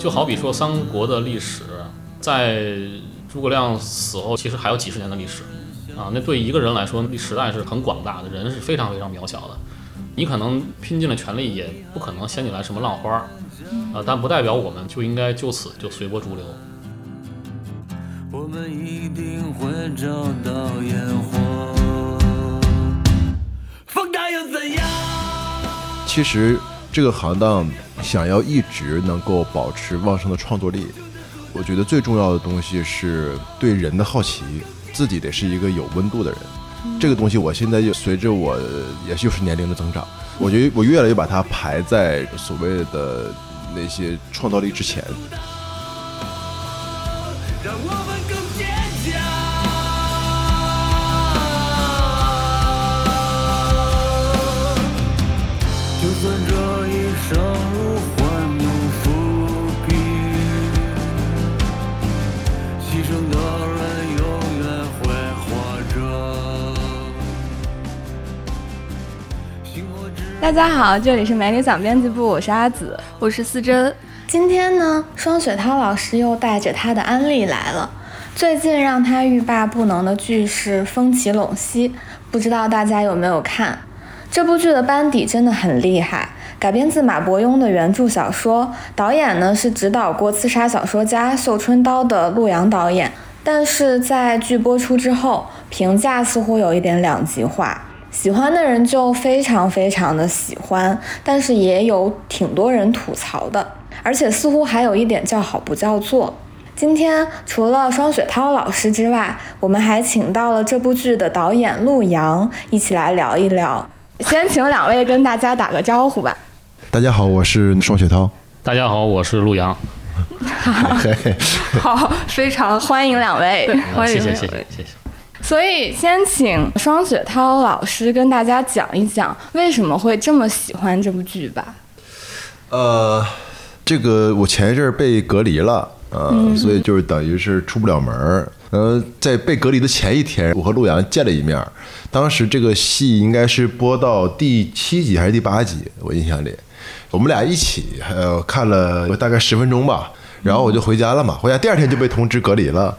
就好比说三国的历史，在诸葛亮死后，其实还有几十年的历史啊。那对一个人来说，时代是很广大的，人是非常非常渺小的。你可能拼尽了全力，也不可能掀起来什么浪花儿啊。但不代表我们就应该就此就随波逐流。我们一定会找到烟火。风大又怎样？其实这个行当想要一直能够保持旺盛的创作力，我觉得最重要的东西是对人的好奇，自己得是一个有温度的人。这个东西我现在就随着我也就是年龄的增长，我觉得我越来越把它排在所谓的那些创造力之前。让我们大家好，这里是美女想编辑部，我是阿紫。我是思珍，今天呢，双雪涛老师又带着他的安利来了。最近让他欲罢不能的剧是《风起陇西》，不知道大家有没有看？这部剧的班底真的很厉害，改编自马伯庸的原著小说，导演呢是指导过《刺杀小说家》《绣春刀》的陆阳导演。但是在剧播出之后，评价似乎有一点两极化。喜欢的人就非常非常的喜欢，但是也有挺多人吐槽的，而且似乎还有一点叫好不叫座。今天除了双雪涛老师之外，我们还请到了这部剧的导演陆阳，一起来聊一聊。先请两位跟大家打个招呼吧。大家好，我是双雪涛。大家好，我是陆阳。好，非常欢迎两位。欢迎谢谢谢两位谢谢谢。所以先请双雪涛老师跟大家讲一讲为什么会这么喜欢这部剧吧。呃，这个我前一阵儿被隔离了，呃，所以就是等于是出不了门儿。呃，在被隔离的前一天，我和陆阳见了一面儿。当时这个戏应该是播到第七集还是第八集，我印象里，我们俩一起呃看了大概十分钟吧，然后我就回家了嘛。回家第二天就被通知隔离了。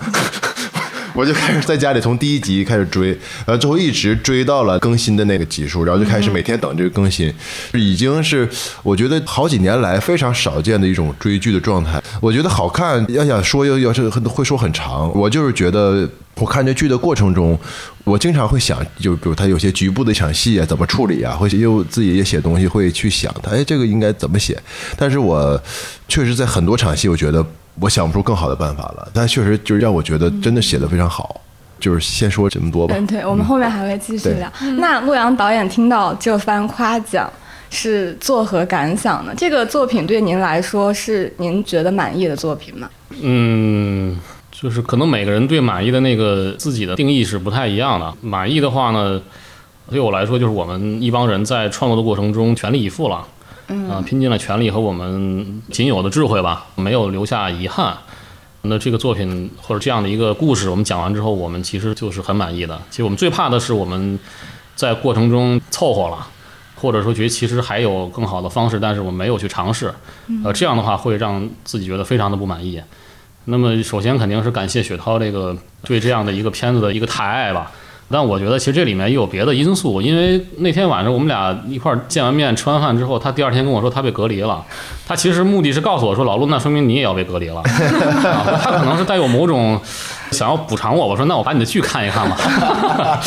我就开始在家里从第一集开始追，然后最后一直追到了更新的那个集数，然后就开始每天等这个更新，已经是我觉得好几年来非常少见的一种追剧的状态。我觉得好看，要想说又要是会说很长，我就是觉得我看这剧的过程中，我经常会想，就比如他有些局部的一场戏啊，怎么处理啊，或者又自己也写东西会去想他，哎，这个应该怎么写？但是我确实在很多场戏，我觉得。我想不出更好的办法了，但确实就是让我觉得真的写的非常好。就是先说这么多吧。嗯，对，我们后面还会继续对聊。那陆阳导演听到这番夸奖是作何感想呢？这个作品对您来说是您觉得满意的作品吗？嗯，就是可能每个人对满意的那个自己的定义是不太一样的。满意的话呢，对我来说就是我们一帮人在创作的过程中全力以赴了，嗯、拼尽了全力和我们仅有的智慧吧，没有留下遗憾。那这个作品或者这样的一个故事，我们讲完之后，我们其实就是很满意的。其实我们最怕的是我们在过程中凑合了，或者说觉得其实还有更好的方式，但是我们没有去尝试，呃，这样的话会让自己觉得非常的不满意。那么首先肯定是感谢雪涛这个对这样的一个片子的一个抬爱吧。但我觉得其实这里面也有别的因素，因为那天晚上我们俩一块儿见完面、吃完饭之后，他第二天跟我说他被隔离了。他其实目的是告诉我说，老陆，那说明你也要被隔离了。啊、他可能是带有某种想要补偿我。我说那我把你的剧看一看吧。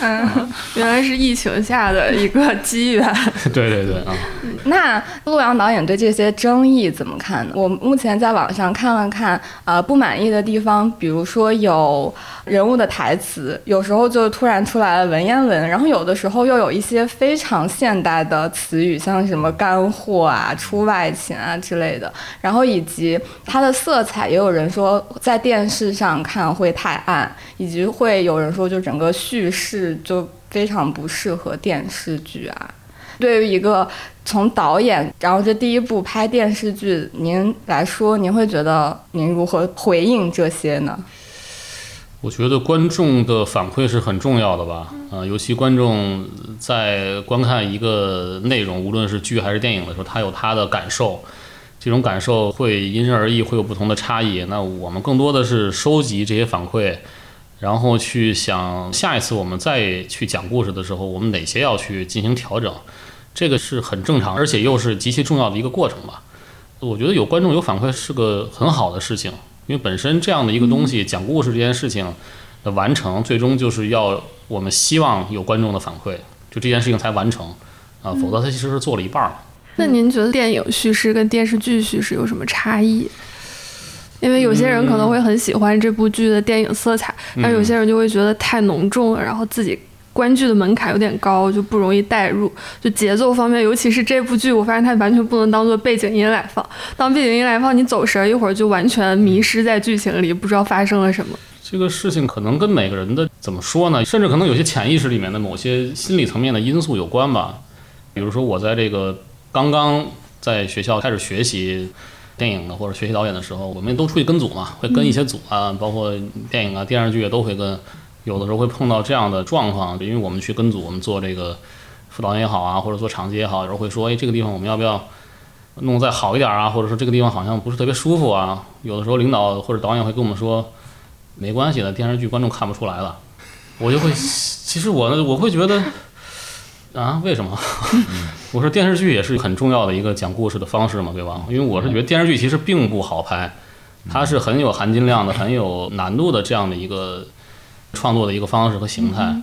嗯，原来是疫情下的一个机缘。对对对啊，那陆阳导演对这些争议怎么看呢？我目前在网上看了看，呃，不满意的地方，比如说有人物的台词，有时候就突然出来了文言文，然后有的时候又有一些非常现代的词语，像什么干货啊、出外勤啊之类的，然后以及它的色彩，也有人说在电视上看会太暗，以及会有人说就整个叙事就非常不适合电视剧啊。对于一个从导演，然后这第一部拍电视剧，您来说，您会觉得您如何回应这些呢？我觉得观众的反馈是很重要的吧，啊、尤其观众在观看一个内容，无论是剧还是电影的时候，他有他的感受。这种感受会因人而异，会有不同的差异。那我们更多的是收集这些反馈，然后去想下一次我们再去讲故事的时候，我们哪些要去进行调整，这个是很正常，而且又是极其重要的一个过程吧。我觉得有观众有反馈是个很好的事情，因为本身这样的一个东西，讲故事这件事情的完成，最终就是要我们希望有观众的反馈，就这件事情才完成啊，否则它其实是做了一半儿了。那您觉得电影叙事跟电视剧叙事有什么差异？因为有些人可能会很喜欢这部剧的电影色彩，但有些人就会觉得太浓重了，然后自己观剧的门槛有点高，就不容易带入。就节奏方面，尤其是这部剧，我发现它完全不能当做背景音来放。当背景音来放，你走神儿一会儿就完全迷失在剧情里，不知道发生了什么。这个事情可能跟每个人的怎么说呢，甚至可能有些潜意识里面的某些心理层面的因素有关吧。比如说，我在这个刚刚在学校开始学习电影的或者学习导演的时候，我们都出去跟组嘛，会跟一些组啊，包括电影啊、电视剧都会跟。有的时候会碰到这样的状况，因为我们去跟组，我们做这个副导演也好啊，或者做场记也好，有时候会说，哎，这个地方我们要不要弄再好一点啊？或者说这个地方好像不是特别舒服啊？有的时候领导或者导演会跟我们说，没关系的，电视剧观众看不出来了。我就会，其实我呢，我会觉得，啊，为什么？我说电视剧也是很重要的一个讲故事的方式嘛，对吧？因为我是觉得电视剧其实并不好拍，它是很有含金量的、很有难度的这样的一个创作的一个方式和形态。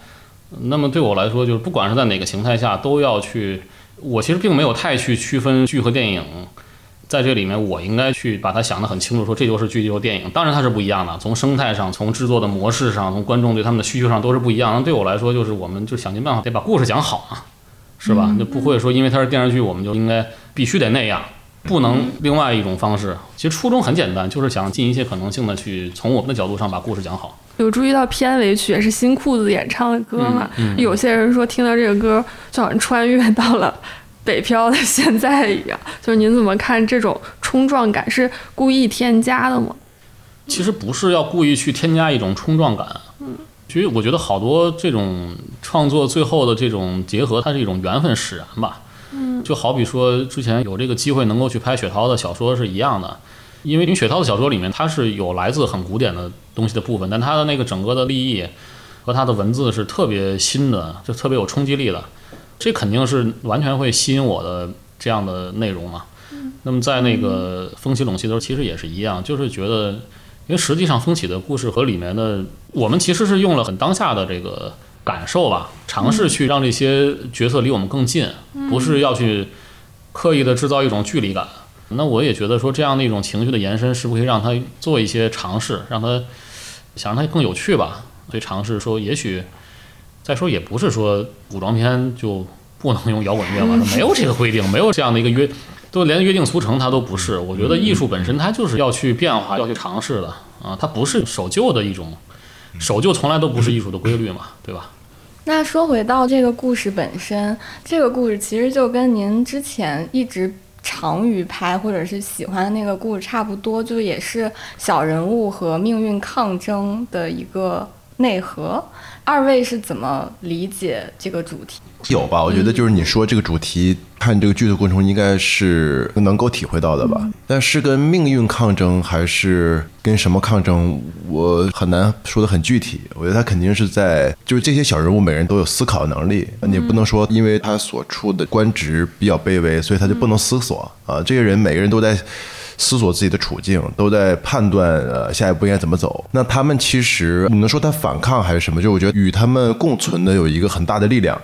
那么对我来说，就是不管是在哪个形态下，都要去。我其实并没有太去区分剧和电影，在这里面我应该去把它想得很清楚，说这就是剧，就是电影。当然它是不一样的，从生态上、从制作的模式上、从观众对他们的需求上都是不一样。那对我来说，就是我们就想尽办法得把故事讲好嘛，是吧？就不会说因为它是电视剧，我们就应该必须得那样，不能另外一种方式。其实初衷很简单，就是想尽一切可能性的去从我们的角度上把故事讲好。有注意到片尾曲也是新裤子演唱的歌嘛？有些人说听到这个歌就好像穿越到了北漂的 现在一样。就是您怎么看这种冲撞感？是故意添加的吗？其实不是要故意去添加一种冲撞感，嗯，其实我觉得好多这种创作最后的这种结合，它是一种缘分使然吧，嗯，就好比说之前有这个机会能够去拍雪涛的小说是一样的，因为因为雪涛的小说里面它是有来自很古典的东西的部分，但它的那个整个的立意和它的文字是特别新的，就特别有冲击力的，这肯定是完全会吸引我的这样的内容嘛。那么在那个风起陇西的时候，其实也是一样，就是觉得，因为实际上风起的故事和里面的我们其实是用了很当下的这个感受吧，尝试去让这些角色离我们更近，不是要去刻意的制造一种距离感。那我也觉得说这样的一种情绪的延伸，是不是可以让他做一些尝试，让他想让它更有趣吧？所以尝试说，也许再说也不是说古装片就不能用摇滚乐嘛，没有这个规定，没有这样的一个约，都连约定俗成它都不是。我觉得艺术本身它就是要去变化，要去尝试的啊，它不是守旧的一种，守旧从来都不是艺术的规律嘛，对吧？那说回到这个故事本身，这个故事其实就跟您之前一直长于拍或者是喜欢的那个故事差不多，就也是小人物和命运抗争的一个内核。二位是怎么理解这个主题？有吧？我觉得就是你说这个主题，看这个剧的过程中，应该是能够体会到的吧。但是跟命运抗争还是跟什么抗争，我很难说的很具体。我觉得他肯定是在，就是这些小人物每人都有思考能力，你不能说因为他所处的官职比较卑微，所以他就不能思索啊。这些人每个人都在。思索自己的处境，都在判断呃下一步应该怎么走。那他们其实你能说他反抗还是什么？就我觉得与他们共存的有一个很大的力量，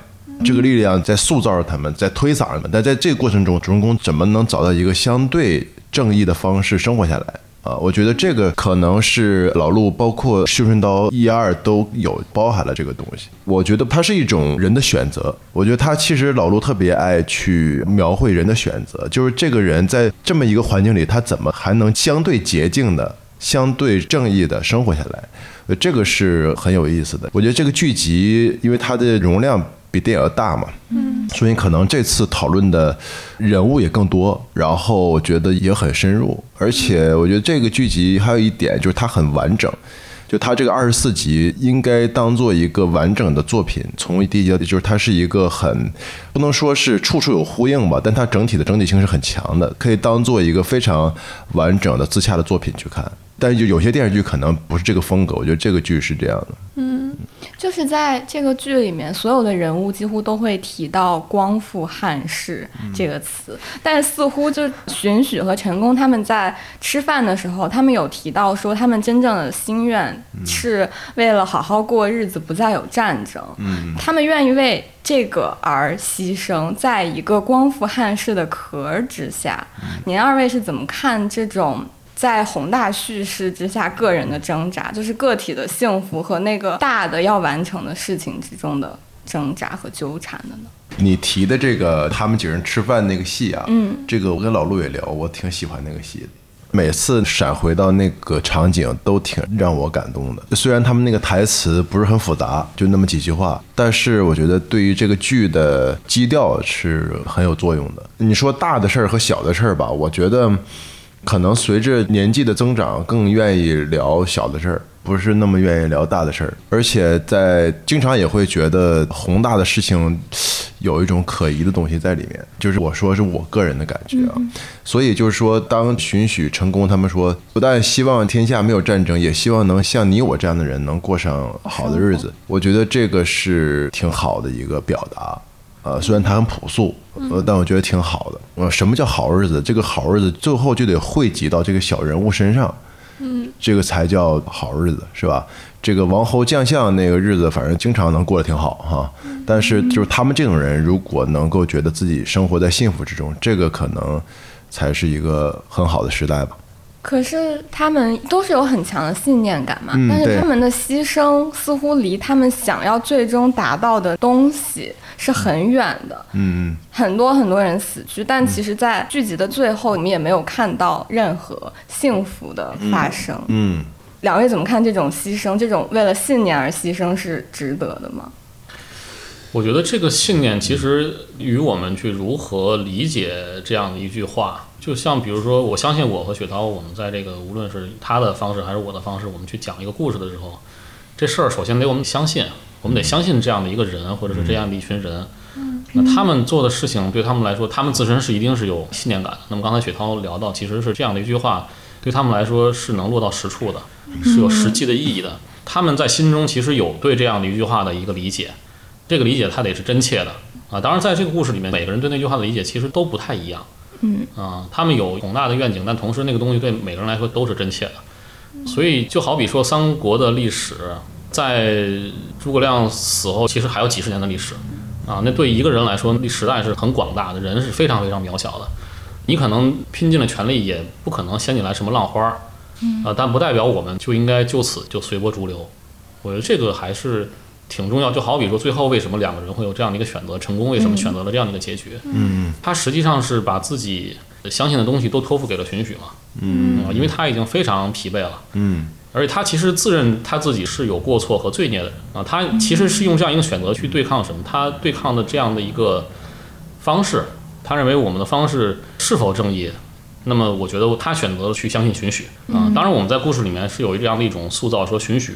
这个力量在塑造着他们，在推搡着他们。但在这个过程中，主人公怎么能找到一个相对正义的方式生活下来？啊，我觉得这个可能是老陆，包括《绣春刀》一二都有包含了这个东西。我觉得它是一种人的选择。我觉得他其实老陆特别爱去描绘人的选择，就是这个人在这么一个环境里，他怎么还能相对洁净的、相对正义的生活下来？这个是很有意思的。我觉得这个剧集，因为它的容量比电影要大嘛，嗯，所以可能这次讨论的人物也更多，然后我觉得也很深入，而且我觉得这个剧集还有一点就是它很完整，就它这个二十四集应该当做一个完整的作品，从第一集到第，就是它是一个很不能说是处处有呼应吧，但它整体的整体性是很强的，可以当做一个非常完整的自洽的作品去看。但是就有些电视剧可能不是这个风格，我觉得这个剧是这样的。嗯就是在这个剧里面，所有的人物几乎都会提到“光复汉室”这个词，但是似乎就荀许和陈宫他们在吃饭的时候，他们有提到说，他们真正的心愿是为了好好过日子，不再有战争。嗯，他们愿意为这个而牺牲，在一个光复汉室的壳儿之下。您二位是怎么看这种在宏大叙事之下个人的挣扎，就是个体的幸福和那个大的要完成的事情之中的挣扎和纠缠的呢？你提的这个他们几个人吃饭那个戏啊，嗯，这个我跟老陆也聊，我挺喜欢那个戏的。每次闪回到那个场景都挺让我感动的。虽然他们那个台词不是很复杂，就那么几句话，但是我觉得对于这个剧的基调是很有作用的。你说大的事儿和小的事儿吧，我觉得可能随着年纪的增长，更愿意聊小的事儿。不是那么愿意聊大的事儿，而且在经常也会觉得宏大的事情有一种可疑的东西在里面，就是我说是我个人的感觉啊。所以就是说，当荀许、成功他们说，不但希望天下没有战争，也希望能像你我这样的人能过上好的日子，我觉得这个是挺好的一个表达。呃，虽然它很朴素，呃，但我觉得挺好的。呃，什么叫好日子？这个好日子最后就得汇集到这个小人物身上。嗯这个才叫好日子，是吧？这个王侯将相那个日子，反正经常能过得挺好哈。但是就是他们这种人，如果能够觉得自己生活在幸福之中，这个可能才是一个很好的时代吧。可是他们都是有很强的信念感嘛，但是他们的牺牲似乎离他们想要最终达到的东西是很远的。嗯，很多很多人死去，但其实，在剧集的最后，你们也没有看到任何幸福的发生。嗯，两位怎么看这种牺牲？这种为了信念而牺牲是值得的吗？我觉得这个信念其实与我们去如何理解这样的一句话，就像比如说，我相信我和雪涛，我们在这个无论是他的方式还是我的方式，我们去讲一个故事的时候，这事儿首先得我们相信，我们得相信这样的一个人或者是这样的一群人。那他们做的事情对他们来说，他们自身是一定是有信念感的。那么刚才雪涛聊到，其实是这样的一句话，对他们来说是能落到实处的，是有实际的意义的。他们在心中其实有对这样的一句话的一个理解，这个理解他得是真切的啊。当然，在这个故事里面，每个人对那句话的理解其实都不太一样。嗯啊，他们有宏大的愿景，但同时那个东西对每个人来说都是真切的。所以就好比说三国的历史，在诸葛亮死后，其实还有几十年的历史啊。那对一个人来说，那时代是很广大的，人是非常非常渺小的。你可能拼尽了全力，也不可能掀起来什么浪花儿，啊，但不代表我们就应该就此就随波逐流。我觉得这个还是挺重要。就好比说，最后为什么两个人会有这样的一个选择，成功为什么选择了这样的一个结局？嗯，他实际上是把自己相信的东西都托付给了荀许嘛，嗯，因为他已经非常疲惫了，嗯，而且他其实自认他自己是有过错和罪孽的人啊，他其实是用这样一个选择去对抗什么？他对抗的这样的一个方式，他认为我们的方式是否正义？那么我觉得他选择了去相信荀许啊。当然，我们在故事里面是有这样的一种塑造，说荀许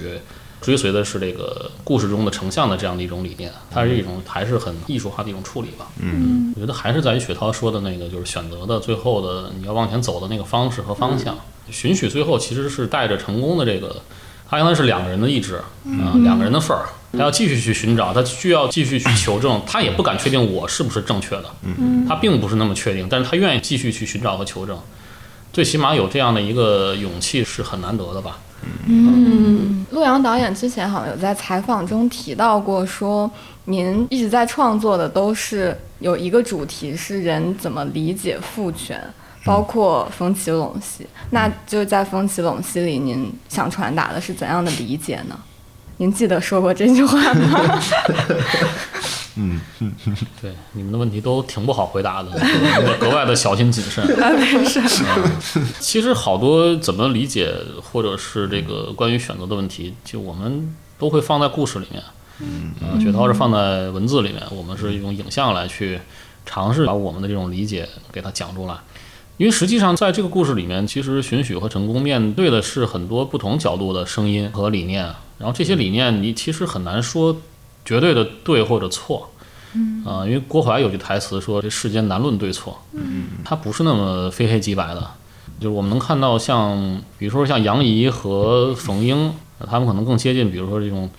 追随的是这个故事中的丞相的这样的一种理念，它是一种还是很艺术化的一种处理吧。嗯，我觉得还是在于雪涛说的那个，就是选择的最后的你要往前走的那个方式和方向。荀许最后其实是带着成功的这个，他应该是两个人的意志啊、两个人的份儿，他要继续去寻找，他需要继续去求证，他也不敢确定我是不是正确的，他并不是那么确定，但是他愿意继续去寻找和求证，最起码有这样的一个勇气是很难得的吧。嗯，陆阳导演之前好像有在采访中提到过，说您一直在创作的都是有一个主题是人怎么理解父权，包括风起陇西。那就是在风起陇西里，您想传达的是怎样的理解呢？您记得说过这句话吗？嗯 对，你们的问题都挺不好回答的，得格外的小心谨慎。啊，没事。嗯其实好多怎么理解，或者是这个关于选择的问题，就我们都会放在故事里面。嗯，呃，雪涛是放在文字里面，我们是用影像来去尝试把我们的这种理解给它讲出来。因为实际上在这个故事里面，其实荀彧和成功面对的是很多不同角度的声音和理念，然后这些理念你其实很难说绝对的对或者错。嗯啊、因为郭淮有句台词说：“这世间难论对错。”嗯，它不是那么非黑即白的。就是我们能看到像，比如说像杨仪和冯英，他们可能更接近，比如说这种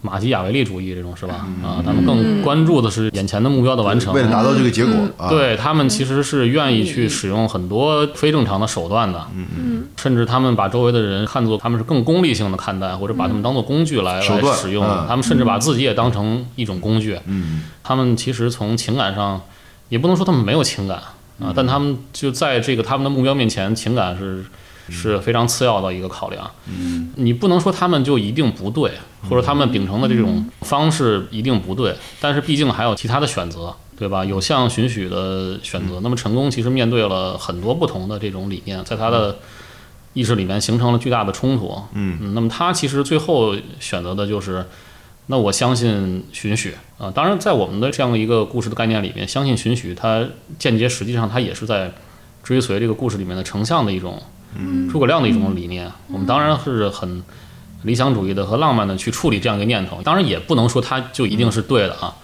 马基雅维利主义这种，是吧？啊，他们更关注的是眼前的目标的完成，为了达到这个结果啊，对他们其实是愿意去使用很多非正常的手段的，嗯嗯，甚至他们把周围的人看作他们是更功利性的看待，或者把他们当做工具来来使用嗯，他们甚至把自己也当成一种工具，嗯，他们其实从情感上，也不能说他们没有情感嗯啊，但他们就在这个他们的目标面前，情感是是非常次要的一个考量。嗯，你不能说他们就一定不对，或者他们秉承的这种方式一定不对，但是毕竟还有其他的选择。对吧？有像荀彧的选择，那么成功其实面对了很多不同的这种理念，在他的意识里面形成了巨大的冲突。嗯那么他其实最后选择的就是，那我相信荀彧啊。当然，在我们的这样一个故事的概念里面，相信荀彧，他间接实际上他也是在追随这个故事里面的丞相的一种，诸葛亮的一种理念。我们当然是很理想主义的和浪漫的去处理这样一个念头，当然也不能说它就一定是对的啊。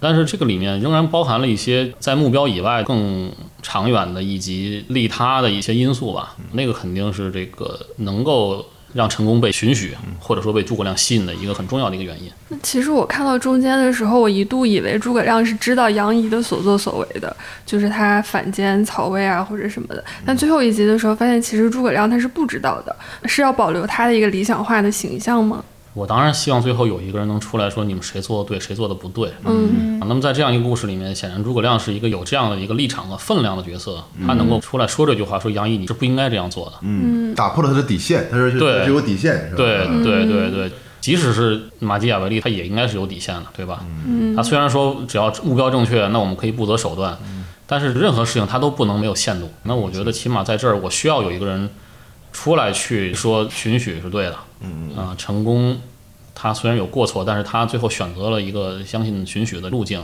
但是这个里面仍然包含了一些在目标以外更长远的以及利他的一些因素吧。那个肯定是这个能够让成功被允许或者说被诸葛亮吸引的一个很重要的一个原因。那其实我看到中间的时候，我一度以为诸葛亮是知道杨仪的所作所为的，就是他反间曹魏啊或者什么的。但最后一集的时候，发现其实诸葛亮他是不知道的，是要保留他的一个理想化的形象吗？我当然希望最后有一个人能出来说你们谁做的对，谁做的不对。嗯啊那么在这样一个故事里面，显然诸葛亮是一个有这样的一个立场和分量的角色，他能够出来说这句话，说杨毅你是不应该这样做的。嗯，打破了他的底线，他说对有底线，是吧？对嗯对对对，即使是马基雅维利，他也应该是有底线的，对吧？嗯他虽然说只要目标正确，那我们可以不择手段，但是任何事情他都不能没有限度。那我觉得起码在这儿，我需要有一个人出来去说允许是对的，嗯啊，成功他虽然有过错，但是他最后选择了一个相信荀彧的路径。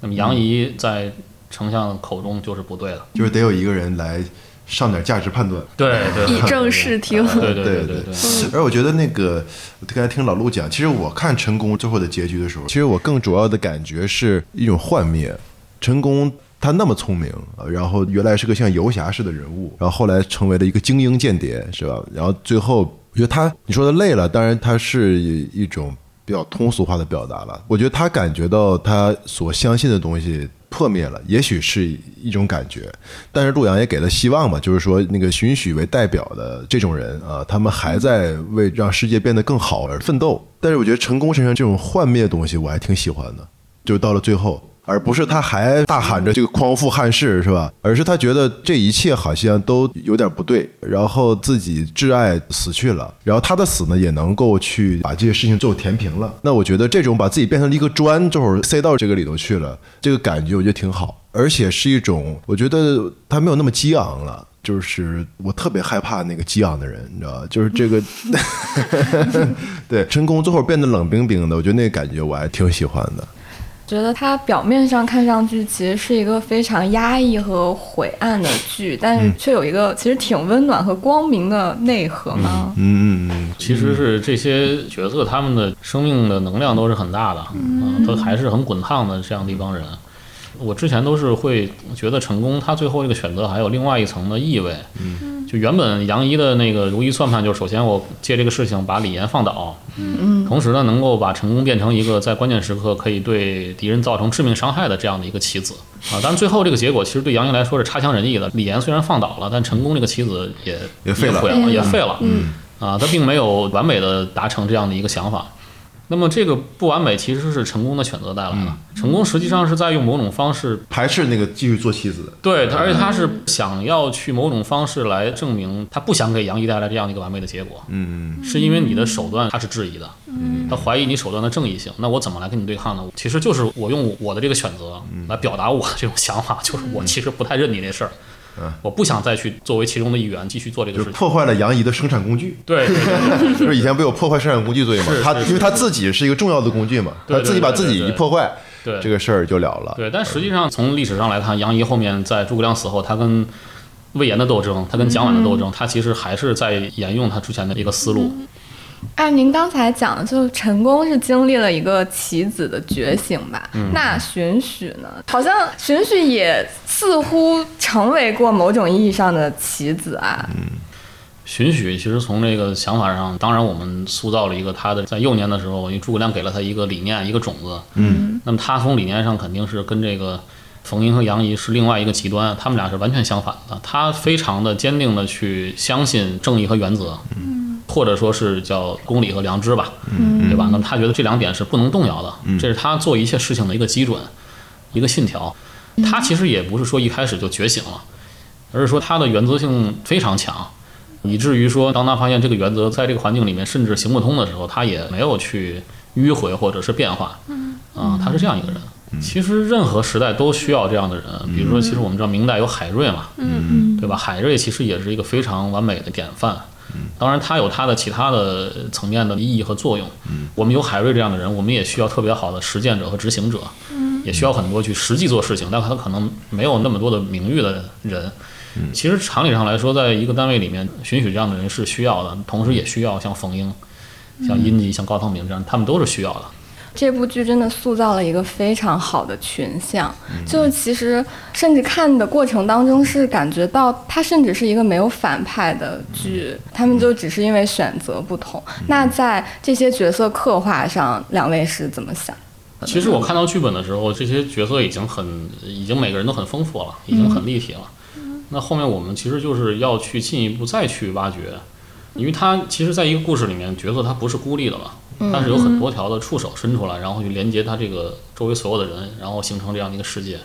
那么杨仪在丞相口中就是不对的，就是得有一个人来上点价值判断。对对以正视听。对对对对对，而我觉得那个，刚才听老陆讲，其实我看陈宫最后的结局的时候，其实我更主要的感觉是一种幻灭。陈宫他那么聪明，呃然后原来是个像游侠式的人物，然后后来成为了一个精英间谍，是吧？然后最后，我觉得他你说的累了，当然他是一种比较通俗化的表达了。我觉得他感觉到他所相信的东西破灭了，也许是一种感觉，但是陆阳也给了希望嘛，就是说那个荀彧为代表的这种人啊，他们还在为让世界变得更好而奋斗。但是我觉得成功身上这种幻灭的东西，我还挺喜欢的，就是到了最后。而不是他还大喊着这个匡复汉室是吧？而是他觉得这一切好像都有点不对，然后自己挚爱死去了，然后他的死呢也能够去把这些事情最后填平了。那我觉得这种把自己变成了一个砖，最后塞到这个里头去了，这个感觉我觉得挺好，而且是一种我觉得他没有那么激昂了。就是我特别害怕那个激昂的人，你知道吧？就是这个，对陈宫最后变得冷冰冰的，我觉得那个感觉我还挺喜欢的。觉得它表面上看上去其实是一个非常压抑和晦暗的剧，但是却有一个其实挺温暖和光明的内核嘛。嗯嗯嗯，其实是这些角色他们的生命的能量都是很大的，嗯，都还是很滚烫的这样的一帮人。我之前都是会觉得成功，他最后这个选择还有另外一层的意味。嗯，就原本杨怡的那个如意算盘，就是首先我借这个事情把李岩放倒，嗯，同时呢能够把成功变成一个在关键时刻可以对敌人造成致命伤害的这样的一个棋子啊。当然最后这个结果其实对杨怡来说是差强人意的。李岩虽然放倒了，但成功这个棋子也也废了，也废了。嗯，啊，他并没有完美的达成这样的一个想法。那么这个不完美其实是成功的选择带来的。成功实际上是在用某种方式排斥那个继续做妻子的。对，他而且他是想要去某种方式来证明他不想给杨毅带来这样的一个完美的结果，嗯是因为你的手段他是质疑的，他怀疑你手段的正义性。那我怎么来跟你对抗呢？其实就是我用我的这个选择来表达我的这种想法，就是我其实不太认你这事儿，我不想再去作为其中的一员继续做这个事情。破坏了杨仪的生产工具，对对对对对 就是以前不有破坏生产工具罪嘛？他因为他自己是一个重要的工具嘛，他自己把自己一破坏，对，这个事儿就了了。对，但实际上从历史上来看，杨仪后面在诸葛亮死后，他跟魏延的斗争，他跟蒋琬的斗争，他其实还是在沿用他之前的一个思路。按您刚才讲的，就是陈宫是经历了一个棋子的觉醒吧？那荀许呢？好像荀许也似乎成为过某种意义上的棋子啊。嗯荀许其实从这个想法上，当然我们塑造了一个他的在幼年的时候，因为诸葛亮给了他一个理念、一个种子，嗯，那么他从理念上肯定是跟这个冯英和杨仪是另外一个极端，他们俩是完全相反的。他非常的坚定的去相信正义和原则，嗯，或者说是叫公理和良知吧，嗯，对吧？那么他觉得这两点是不能动摇的，这是他做一切事情的一个基准，一个信条。他其实也不是说一开始就觉醒了，而是说他的原则性非常强。以至于说，当他发现这个原则在这个环境里面甚至行不通的时候，他也没有去迂回或者是变化。嗯，啊，他是这样一个人。其实任何时代都需要这样的人。比如说，其实我们知道明代有海瑞嘛，嗯对吧？海瑞其实也是一个非常完美的典范。当然他有他的其他的层面的意义和作用。我们有海瑞这样的人，我们也需要特别好的实践者和执行者。也需要很多去实际做事情，但他可能没有那么多的名誉的人。其实常理上来说，在一个单位里面，允许这样的人是需要的，同时也需要像冯英、像殷吉、像高汤明这样，他们都是需要的。这部剧真的塑造了一个非常好的群像，就是其实甚至看的过程当中是感觉到它甚至是一个没有反派的剧，他们就只是因为选择不同。那在这些角色刻画上，两位是怎么想？其实我看到剧本的时候，这些角色已经很，已经每个人都很丰富了，已经很立体了。那后面我们其实就是要去进一步再去挖掘，因为它其实在一个故事里面，角色它不是孤立的嘛，它是有很多条的触手伸出来，然后去连接它这个周围所有的人，然后形成这样的一个世界。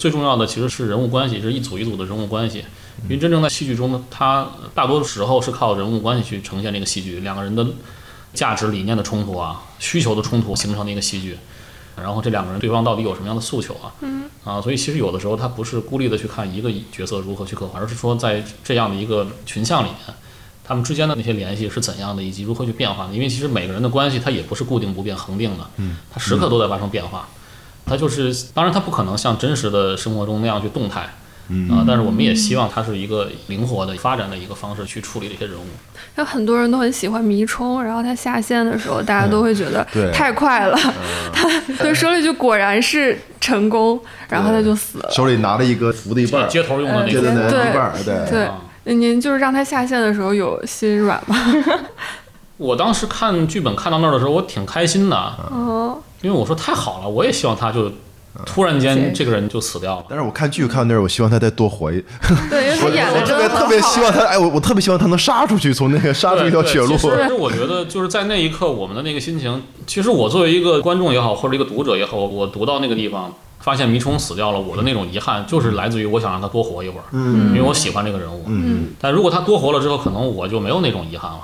最重要的其实是人物关系，是一组一组的人物关系。因为真正在戏剧中呢，它大多时候是靠人物关系去呈现这个戏剧，两个人的价值理念的冲突啊，需求的冲突形成的一个戏剧。然后这两个人对方到底有什么样的诉求啊？嗯啊，所以其实有的时候他不是孤立的去看一个角色如何去刻画，而是说在这样的一个群像里面，他们之间的那些联系是怎样的，以及如何去变化的。因为其实每个人的关系它也不是固定不变、恒定的，嗯，它时刻都在发生变化。它就是当然它不可能像真实的生活中那样去动态。啊，但是我们也希望它是一个灵活的发展的一个方式去处理这些人物。有很多人都很喜欢迷冲，然后他下线的时候，大家都会觉得太快了。他对说了一句“果然是成功”，然后他就死了。手里拿了一个福的一半，接头用的那个对对一半，对对。您就是让他下线的时候有心软吗？我当时看剧本看到那儿的时候，我挺开心的。哦，因为我说太好了，我也希望他就。突然间，这个人就死掉了。但是我看剧看到那儿，我希望他再多活一。对，因为他演的特别特别希望他，哎，我我特别希望他能杀出去，从那个杀出一条血路。其实我觉得就是在那一刻，我们的那个心情，其实我作为一个观众也好，或者一个读者也好，我读到那个地方，发现迷冲死掉了，我的那种遗憾，就是来自于我想让他多活一会儿，嗯，因为我喜欢这个人物，嗯。但如果他多活了之后，可能我就没有那种遗憾了。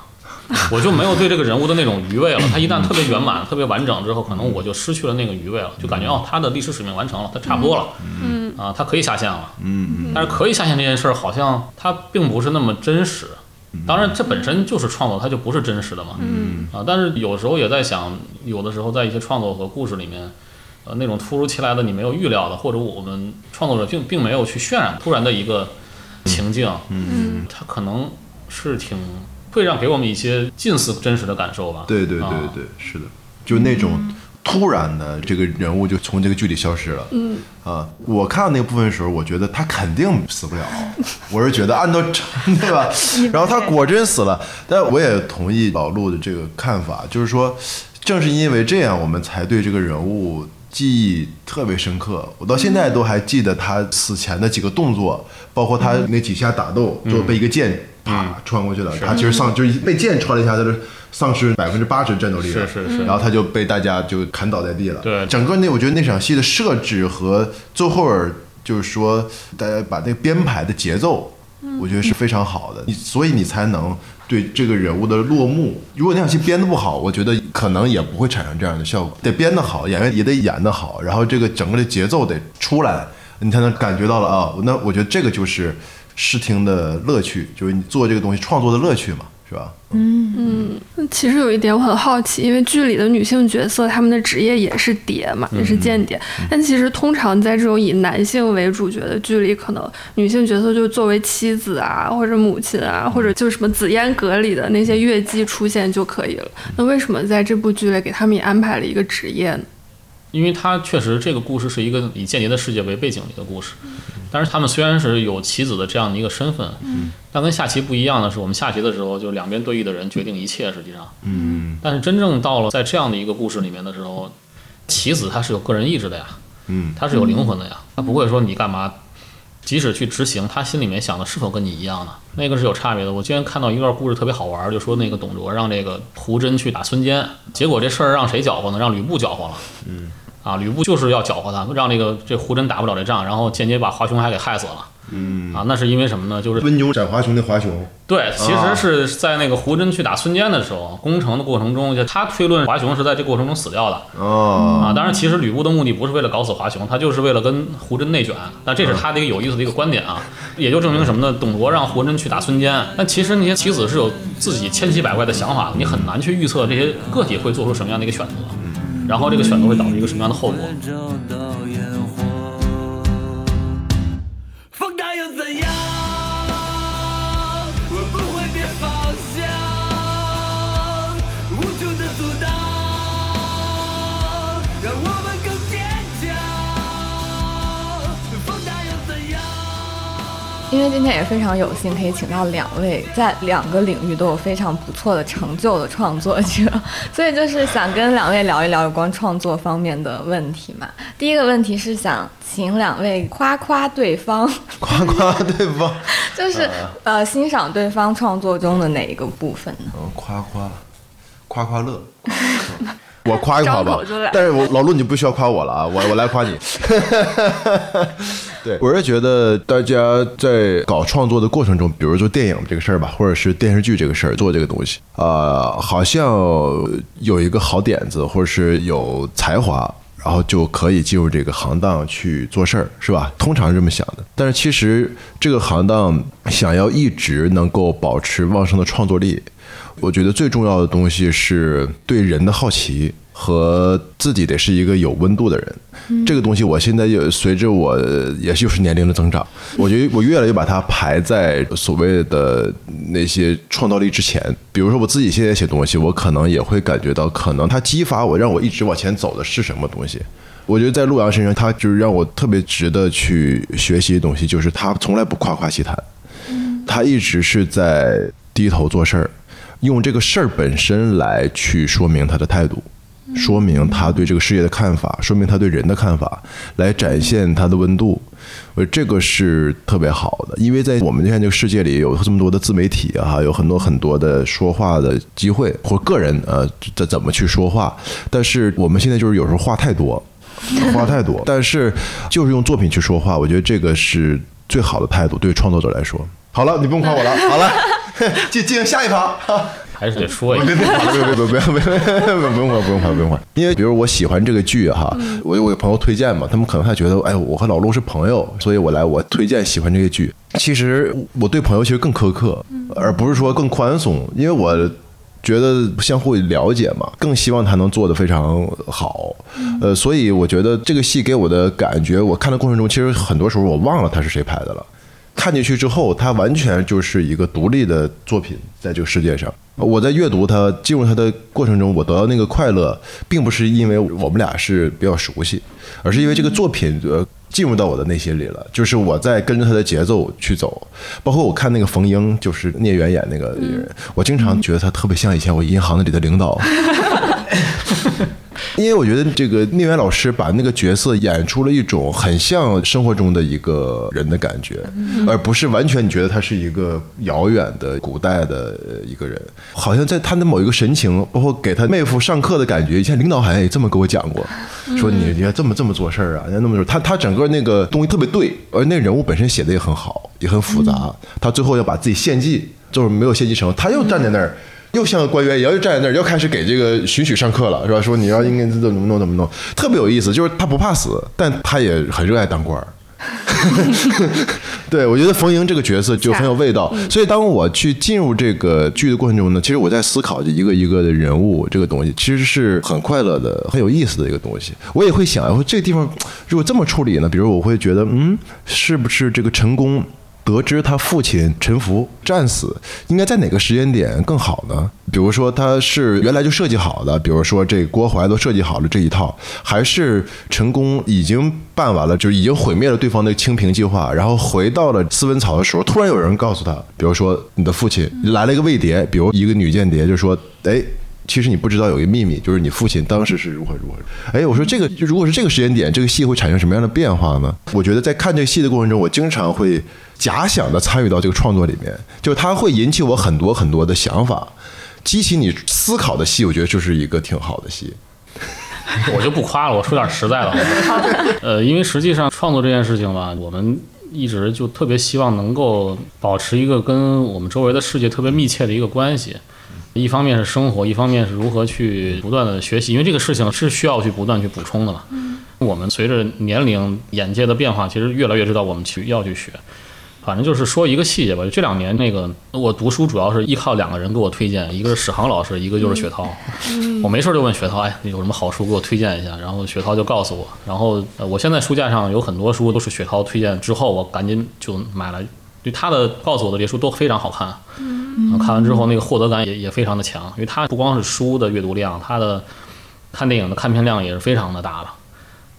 我就没有对这个人物的那种余味了。他一旦特别圆满、特别完整之后，可能我就失去了那个余味了，就感觉哦，他的历史使命完成了，他差不多了，嗯啊，他可以下线了，嗯但是可以下线这件事儿，好像他并不是那么真实。当然，这本身就是创作，它就不是真实的嘛，嗯啊。但是有时候也在想，有的时候在一些创作和故事里面，呃，那种突如其来的你没有预料的，或者我们创作者并并没有去渲染突然的一个情境，嗯，它可能是挺。会让给我们一些近似真实的感受吧？对对对对，是的，就那种突然的这个人物就从这个剧里消失了。嗯啊，我看到那个部分的时候，我觉得他肯定死不了，我是觉得按照对吧？然后他果真死了，但我也同意老陆的这个看法，就是说，正是因为这样，我们才对这个人物记忆特别深刻。我到现在都还记得他死前的几个动作，包括他那几下打斗，就被一个剑。啪穿过去了，他其实丧就是被剑穿了一下，他就丧失百分之八十战斗力了。是是是，然后他就被大家就砍倒在地了。对，整个那我觉得那场戏的设置和最后就是说大家把那个编排的节奏，我觉得是非常好的。你所以你才能对这个人物的落幕，如果那场戏编的不好，我觉得可能也不会产生这样的效果。得编得好，演员也得演得好，然后这个整个的节奏得出来，你才能感觉到了啊。那我觉得这个就是。视听的乐趣，就是你做这个东西创作的乐趣嘛，是吧？嗯嗯？其实有一点我很好奇，因为剧里的女性角色，她们的职业也是谍嘛，也是间谍。但其实通常在这种以男性为主角的剧里，可能女性角色就作为妻子啊，或者母亲啊，或者就什么紫烟阁里的那些月季出现就可以了。那为什么在这部剧里给他们也安排了一个职业呢？因为他确实这个故事是一个以间谍的世界为背景的一个故事，但是他们虽然是有棋子的这样的一个身份，但跟下棋不一样的是，我们下棋的时候就两边对弈的人决定一切，实际上，嗯但是真正到了在这样的一个故事里面的时候，棋子他是有个人意志的呀，嗯他是有灵魂的呀，他不会说你干嘛，即使去执行，他心里面想的是否跟你一样呢？那个是有差别的。我今天看到一段故事特别好玩，就说那个董卓让这个胡真去打孙坚，结果这事儿让谁搅和呢？让吕布搅和了。嗯，啊，吕布就是要搅和他，让这个这胡真打不了这仗，然后间接把华雄还给害死了。嗯，啊，那是因为什么呢？就是温酒斩华雄的华雄，对，其实是在那个胡真去打孙坚的时候，攻城的过程中，就他推论华雄是在这过程中死掉的。哦，啊，当然，其实吕布的目的不是为了搞死华雄，他就是为了跟胡真内卷。那这是他的一个有意思的一个观点啊，也就证明什么呢？董卓让胡真去打孙坚，但其实那些棋子是有自己千奇百怪的想法的，你很难去预测这些个体会做出什么样的一个选择，然后这个选择会导致一个什么样的后果。因为今天也非常有幸可以请到两位在两个领域都有非常不错的成就的创作者，所以就是想跟两位聊一聊有关创作方面的问题嘛。第一个问题是想请两位夸夸对方，夸夸对方，就是呃欣赏对方创作中的哪一个部分呢？嗯，夸夸，夸夸乐。我夸一夸吧但是我老陆你不需要夸我了啊，我我来夸你。对，我是觉得大家在搞创作的过程中，比如说电影这个事儿吧，或者是电视剧这个事儿，做这个东西，啊，好像有一个好点子，或者是有才华。然后就可以进入这个行当去做事儿，是吧？通常是这么想的。但是其实这个行当想要一直能够保持旺盛的创作力，我觉得最重要的东西是对人的好奇和自己得是一个有温度的人。这个东西我现在也随着我也就是年龄的增长，我觉得我越来越把它排在所谓的那些创造力之前。比如说我自己现在写东西，我可能也会感觉到，可能它激发我，让我一直往前走的是什么东西。我觉得在陆阳身上，他就是让我特别值得去学习的东西，就是他从来不夸夸其谈，他一直是在低头做事儿，用这个事儿本身来去说明他的态度，说明他对这个世界的看法，说明他对人的看法，来展现他的温度。我觉得这个是特别好的，因为在我们现在这个世界里，有这么多的自媒体啊，有很多很多的说话的机会，或个人呃怎怎么去说话，但是我们现在就是有时候话太多。话太多，但是就是用作品去说话，我觉得这个是最好的态度，对创作者来说。好了，你不用夸我了，好了，进进行下一趴。还是得说一下别。别夸了，别别别别别别不用夸不用夸不用夸，因为比如我喜欢这个剧哈，我有我有朋友推荐嘛，他们可能还觉得哎，我和老陆是朋友，所以我来我推荐喜欢这个剧。其实我对朋友其实更苛刻，而不是说更宽松，因为我。觉得相互了解嘛，更希望他能做得非常好，呃，所以我觉得这个戏给我的感觉，我看的过程中，其实很多时候我忘了他是谁拍的了。看进去之后，它完全就是一个独立的作品，在这个世界上。我在阅读它、进入它的过程中，我得到那个快乐，并不是因为我们俩是比较熟悉，而是因为这个作品呃进入到我的内心里了。就是我在跟着它的节奏去走，包括我看那个冯英，就是聂远演那个人，我经常觉得他特别像以前我银行里的领导。因为我觉得这个聂远老师把那个角色演出了一种很像生活中的一个人的感觉，而不是完全你觉得他是一个遥远的古代的一个人。好像在他的某一个神情，包括给他妹夫上课的感觉，以前领导好像也这么跟我讲过，说你你要这么这么做事儿啊，你要那么说。他他整个那个东西特别对，而那人物本身写的也很好，也很复杂。他最后要把自己献祭，就是没有献祭成，他又站在那儿。又像个官员一样，又站在那儿，又开始给这个许许上课了，是吧？说你要应该怎么弄怎么弄，特别有意思。就是他不怕死，但他也很热爱当官儿。对，我觉得冯莹这个角色就很有味道，所以当我去进入这个剧的过程中呢，其实我在思考这一个一个的人物这个东西，其实是很快乐的、很有意思的一个东西。我也会想，我说这个地方如果这么处理呢，比如我会觉得，嗯，是不是这个陈宫得知他父亲陈福战死，应该在哪个时间点更好呢？比如说他是原来就设计好的，比如说这郭淮都设计好了这一套，还是陈宫已经办完了，就已经毁灭了对方的清平计划，然后回到了斯文草的时候，突然有人告诉他，比如说你的父亲来了一个卫谍，比如一个女间谍，就说，哎。其实你不知道有一个秘密，就是你父亲当时是如何如何。哎，我说这个，就如果是这个时间点，这个戏会产生什么样的变化呢？我觉得在看这个戏的过程中，我经常会假想的参与到这个创作里面，就它会引起我很多很多的想法，激起你思考的戏，我觉得就是一个挺好的戏。我就不夸了，我说点实在的。呃，因为实际上创作这件事情吧，我们一直就特别希望能够保持一个跟我们周围的世界特别密切的一个关系。一方面是生活，一方面是如何去不断的学习，因为这个事情是需要去不断去补充的嘛。我们随着年龄、眼界的变化，其实越来越知道我们去要去学。反正就是说一个细节吧，这两年那个我读书主要是依靠两个人给我推荐，一个是史航老师，一个就是雪涛。我没事儿就问雪涛，哎，有什么好书给我推荐一下？然后雪涛就告诉我。然后呃我现在书架上有很多书都是雪涛推荐之后，我赶紧就买了。对他的告诉我的这些书都非常好看，嗯，看完之后那个获得感也也非常的强，因为他不光是书的阅读量，他的看电影的看片量也是非常的大了。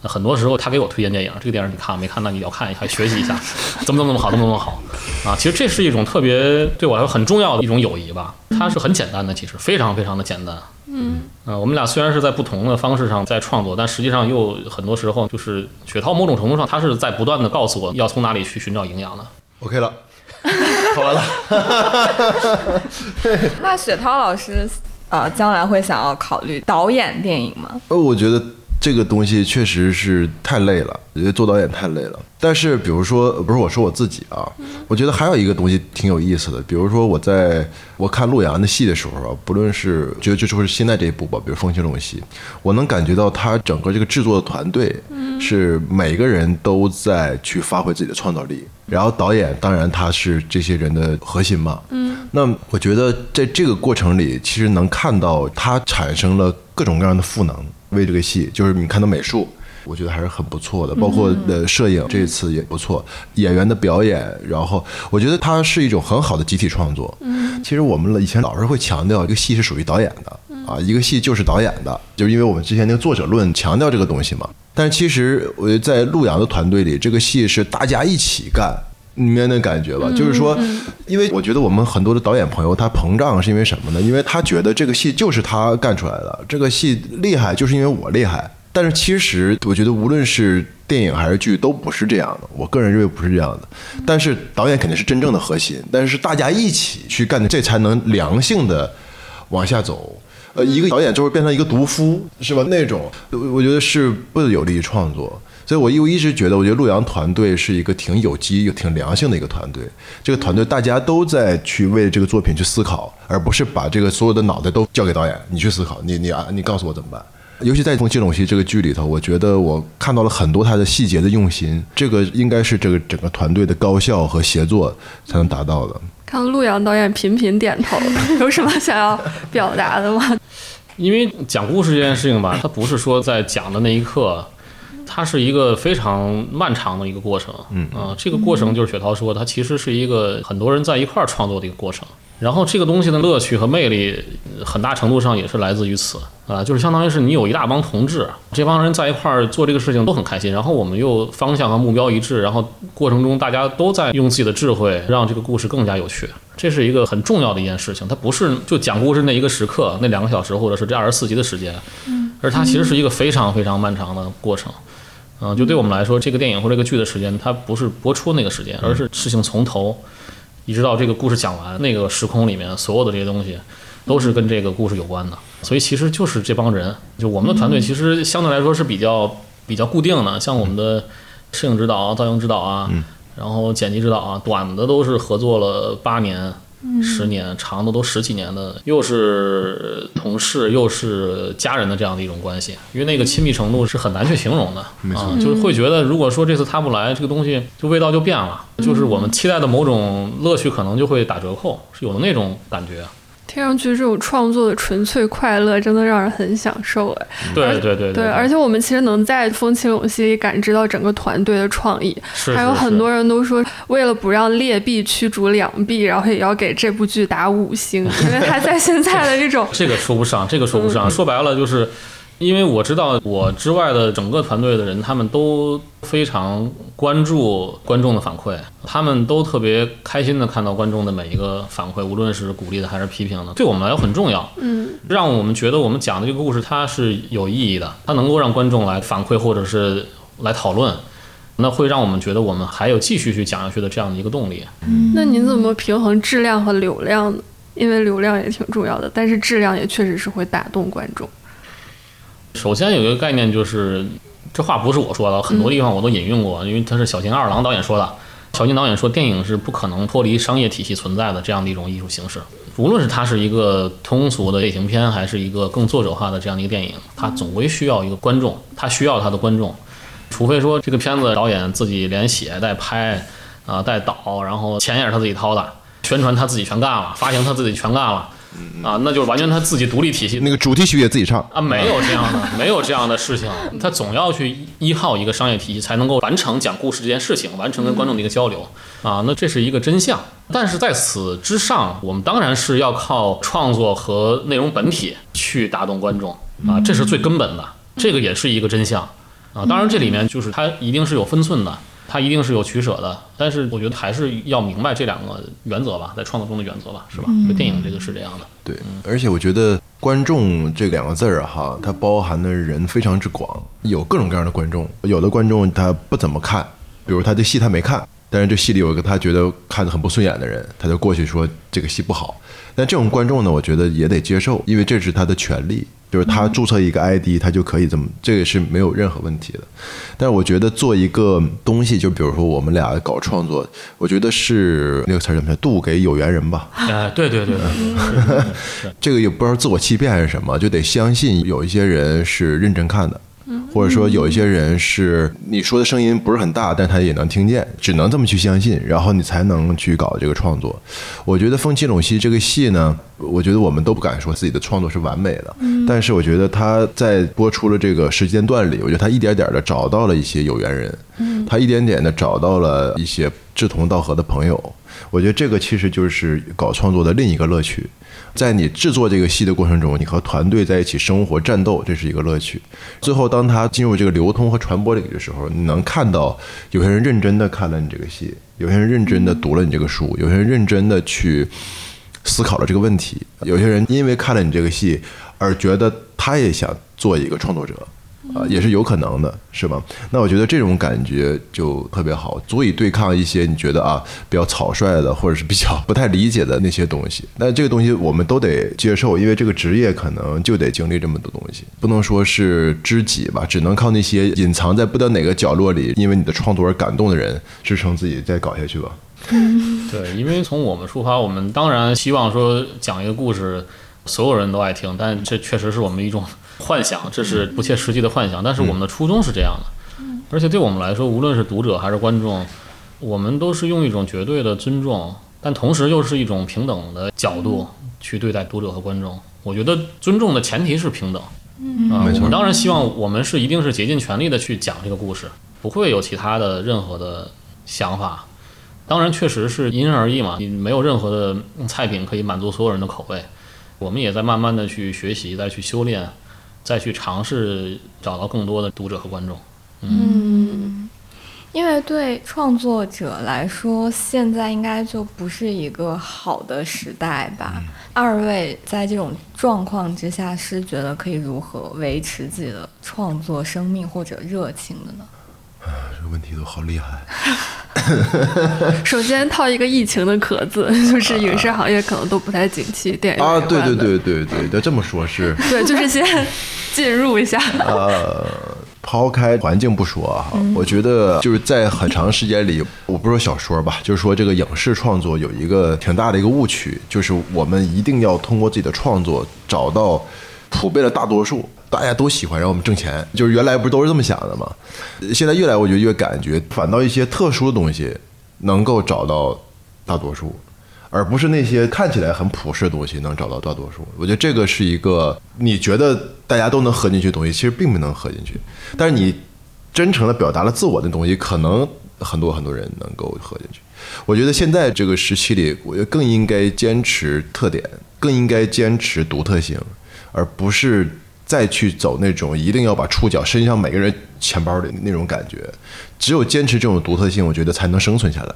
很多时候他给我推荐电影，这个电影你看没看？那你要看一下，学习一下，怎么怎么怎么好，怎么怎么好啊！其实这是一种特别对我来说很重要的一种友谊吧。它是很简单的，其实非常非常的简单。嗯，呃，我们俩虽然是在不同的方式上在创作，但实际上又很多时候就是雪涛某种程度上他是在不断的告诉我要从哪里去寻找营养的。OK 了，好完了。那雪涛老师，呃，将来会想要考虑导演电影吗？呃，我觉得这个东西确实是太累了，我觉得做导演太累了。但是，比如说，不是我说我自己啊，我觉得还有一个东西挺有意思的。比如说，我在我看陆阳的戏的时候啊，不论是就就说是现在这一部吧，比如《风起陇西》，我能感觉到他整个这个制作的团队是每个人都在去发挥自己的创造力。然后导演当然他是这些人的核心嘛，嗯，那我觉得在这个过程里，其实能看到他产生了各种各样的赋能，为这个戏，就是你看到美术，我觉得还是很不错的，包括呃摄影这次也不错，演员的表演，然后我觉得它是一种很好的集体创作。嗯，其实我们以前老是会强调，一个戏是属于导演的啊，一个戏就是导演的，就是因为我们之前那个作者论强调这个东西嘛。但是其实我觉得在陆阳的团队里，这个戏是大家一起干。你明白那感觉吧？就是说，因为我觉得我们很多的导演朋友他膨胀是因为什么呢？因为他觉得这个戏就是他干出来的，这个戏厉害就是因为我厉害。但是其实我觉得无论是电影还是剧都不是这样的，我个人认为不是这样的。但是导演肯定是真正的核心，但是大家一起去干的，这才能良性的往下走。呃，一个导演就会变成一个毒夫，是吧？那种我我觉得是不有利于创作。所以我又一直觉得，我觉得陆阳团队是一个挺有机、又挺良性的一个团队。这个团队大家都在去为这个作品去思考，而不是把这个所有的脑袋都交给导演，你去思考，你你啊，你告诉我怎么办。尤其在《风起陇西》这个剧里头，我觉得我看到了很多他的细节的用心，这个应该是这个整个团队的高效和协作才能达到的。看陆阳导演频频点头，有什么想要表达的吗？因为讲故事这件事情吧，它不是说在讲的那一刻。它是一个非常漫长的一个过程，嗯啊，这个过程就是雪涛说，它其实是一个很多人在一块儿创作的一个过程。然后这个东西的乐趣和魅力，很大程度上也是来自于此啊，就是相当于是你有一大帮同志，这帮人在一块儿做这个事情都很开心，然后我们又方向和目标一致，然后过程中大家都在用自己的智慧让这个故事更加有趣，这是一个很重要的一件事情。它不是就讲故事那一个时刻，那两个小时，或者是这二十四集的时间，嗯，而它其实是一个非常非常漫长的过程。嗯，就对我们来说，这个电影或这个剧的时间，它不是播出那个时间，而是事情从头一直到这个故事讲完，那个时空里面所有的这些东西，都是跟这个故事有关的。所以其实就是这帮人，就我们的团队，其实相对来说是比较比较固定的。像我们的摄影指导、造型指导啊，然后剪辑指导啊，短的都是合作了八年，十年，长的都十几年的，又是同事又是家人的这样的一种关系，因为那个亲密程度是很难去形容的啊，就是会觉得如果说这次他不来，这个东西就味道就变了，就是我们期待的某种乐趣可能就会打折扣，是有的那种感觉。听上去这种创作的纯粹快乐，真的让人很享受哎。对对对对，而且我们其实能在《风起陇西》里感知到整个团队的创意，是还有很多人都说，为了不让劣币驱逐良币，然后也要给这部剧打五星，因为他在现在的这种 这个说不上，这个说不嗯上。说白了就是，因为我知道我之外的整个团队的人，他们都非常关注观众的反馈，他们都特别开心的看到观众的每一个反馈，无论是鼓励的还是批评的，对我们来说很重要。嗯，让我们觉得我们讲的这个故事它是有意义的，它能够让观众来反馈或者是来讨论。那会让我们觉得我们还有继续去讲下去的这样的一个动力。嗯那您怎么平衡质量和流量呢？因为流量也挺重要的，但是质量也确实是会打动观众。首先有一个概念就是，这话不是我说的，很多地方我都引用过，因为他是小津二郎导演说的。小津导演说，电影是不可能脱离商业体系存在的这样的一种艺术形式。无论是它是一个通俗的类型片，还是一个更作者化的这样的一个电影，它总归需要一个观众，它需要它的观众。除非说这个片子导演自己连写带拍啊、带导，然后钱也是他自己掏的，宣传他自己全干了，发行他自己全干了，啊，那就是完全他自己独立体系那个主题曲也自己唱，啊，没有这样的，没有这样的事情。他总要去依靠一个商业体系，才能够完成讲故事这件事情，完成跟观众的一个交流啊。那这是一个真相。但是在此之上，我们当然是要靠创作和内容本体去打动观众啊，这是最根本的，这个也是一个真相啊。当然，这里面就是它一定是有分寸的。它一定是有取舍的，但是我觉得还是要明白这两个原则吧，在创作中的原则吧，是吧？就电影这个是这样的。对，而且我觉得“观众”这两个字儿哈，它包含的人非常之广，有各种各样的观众。有的观众他不怎么看，比如他的戏他没看，但是这戏里有一个他觉得看得很不顺眼的人，他就过去说这个戏不好。但这种观众呢，我觉得也得接受，因为这是他的权利，就是他注册一个 ID，他就可以这么，这个是没有任何问题的。但是我觉得做一个东西，就比如说我们俩搞创作，我觉得是那个词儿怎么说，渡给有缘人吧。啊，对对对对，这个也不知道自我欺骗还是什么，就得相信有一些人是认真看的，或者说有一些人是你说的声音不是很大，但他也能听见，只能这么去相信，然后你才能去搞这个创作。我觉得《风起陇西》这个戏呢，我觉得我们都不敢说自己的创作是完美的，但是我觉得他在播出了这个时间段里，我觉得他一点点的找到了一些有缘人，他一点点的找到了一些志同道合的朋友。我觉得这个其实就是搞创作的另一个乐趣。在你制作这个戏的过程中，你和团队在一起生活战斗，这是一个乐趣。最后，当他进入这个流通和传播领域的时候，你能看到有些人认真的看了你这个戏，有些人认真的读了你这个书，有些人认真的去思考了这个问题，有些人因为看了你这个戏而觉得他也想做一个创作者。啊，也是有可能的，是吧？那我觉得这种感觉就特别好，足以对抗一些你觉得啊 比较草率的，或者是比较不太理解的那些东西。那这个东西我们都得接受，因为这个职业可能就得经历这么多东西，不能说是知己吧，只能靠那些隐藏在不知道哪个角落里，因为你的创作而感动的人支撑自己再搞下去吧。对，因为从我们出发，我们当然希望说讲一个故事，所有人都爱听，但这确实是我们一种幻想，这是不切实际的幻想。但是我们的初衷是这样的，而且对我们来说，无论是读者还是观众，我们都是用一种绝对的尊重，但同时又是一种平等的角度去对待读者和观众。我觉得尊重的前提是平等。啊，没错我们当然希望我们是一定是竭尽全力的去讲这个故事，不会有其他的任何的想法。当然，确实是因人而异嘛，你没有任何的菜品可以满足所有人的口味。我们也在慢慢的去学习，再去修炼，再去尝试找到更多的读者和观众。嗯因为对创作者来说，现在应该就不是一个好的时代吧？二位在这种状况之下，是觉得可以如何维持自己的创作生命或者热情的呢？这个问题都好厉害。首先套一个疫情的壳子，就是影视行业可能都不太景气，电影啊，对对对对对，要这么说是，对，就是先进入一下。呃，抛开环境不说哈，我觉得就是在很长时间里，我不是说小说吧，就是说这个影视创作有一个挺大的一个误区，就是我们一定要通过自己的创作找到普遍的大多数，大家都喜欢，让我们挣钱。就是原来不是都是这么想的吗？现在越来我觉得越感觉，反倒一些特殊的东西能够找到大多数。而不是那些看起来很普世的东西能找到大多数。我觉得这个是一个你觉得大家都能合进去的东西，其实并不能合进去。但是你真诚的表达了自我的东西，可能很多很多人能够合进去。我觉得现在这个时期里，我觉得更应该坚持特点，更应该坚持独特性，而不是再去走那种一定要把触角伸向每个人钱包里那种感觉。只有坚持这种独特性，我觉得才能生存下来。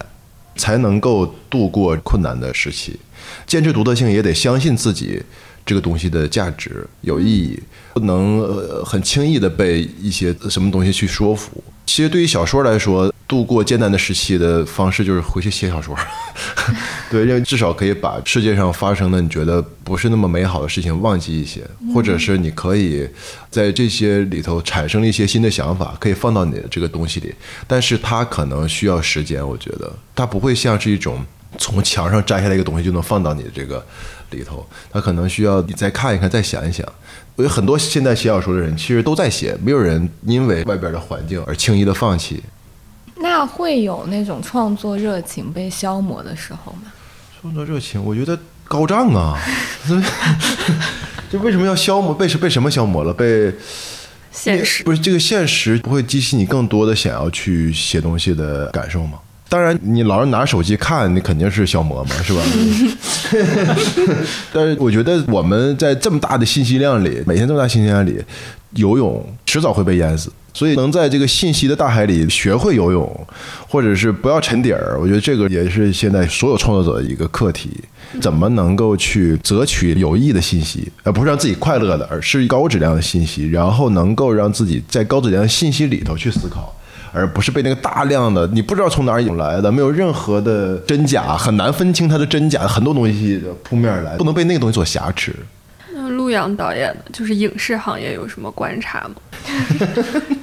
才能够度过困难的时期，坚持独特性也得相信自己这个东西的价值有意义，不能呃很轻易的被一些什么东西去说服。其实对于小说来说，度过艰难的时期的方式就是回去写小说，对，因为至少可以把世界上发生的你觉得不是那么美好的事情忘记一些，或者是你可以在这些里头产生了一些新的想法，可以放到你的这个东西里。但是它可能需要时间，我觉得它不会像是一种从墙上摘下来一个东西就能放到你的这个里头，他可能需要你再看一看，再想一想。我觉得很多现在写小说的人其实都在写，没有人因为外边的环境而轻易的放弃。那会有那种创作热情被消磨的时候吗？创作热情，我觉得高涨啊！就为什么要消磨？被什被什么消磨了？被现实不是这个现实不会激起你更多的想要去写东西的感受吗？当然，你老是拿手机看，你肯定是消磨嘛，是吧？但是我觉得我们在这么大的信息量里，每天这么大信息量里游泳，迟早会被淹死。所以能在这个信息的大海里学会游泳，或者是不要沉底儿，我觉得这个也是现在所有创作者的一个课题。怎么能够去择取有益的信息，而不是让自己快乐的，而是高质量的信息，然后能够让自己在高质量的信息里头去思考。而不是被那个大量的你不知道从哪儿引来的，没有任何的真假，很难分清它的真假，很多东西扑面而来，不能被那个东西所挟持。那陆阳导演的？就是影视行业有什么观察吗？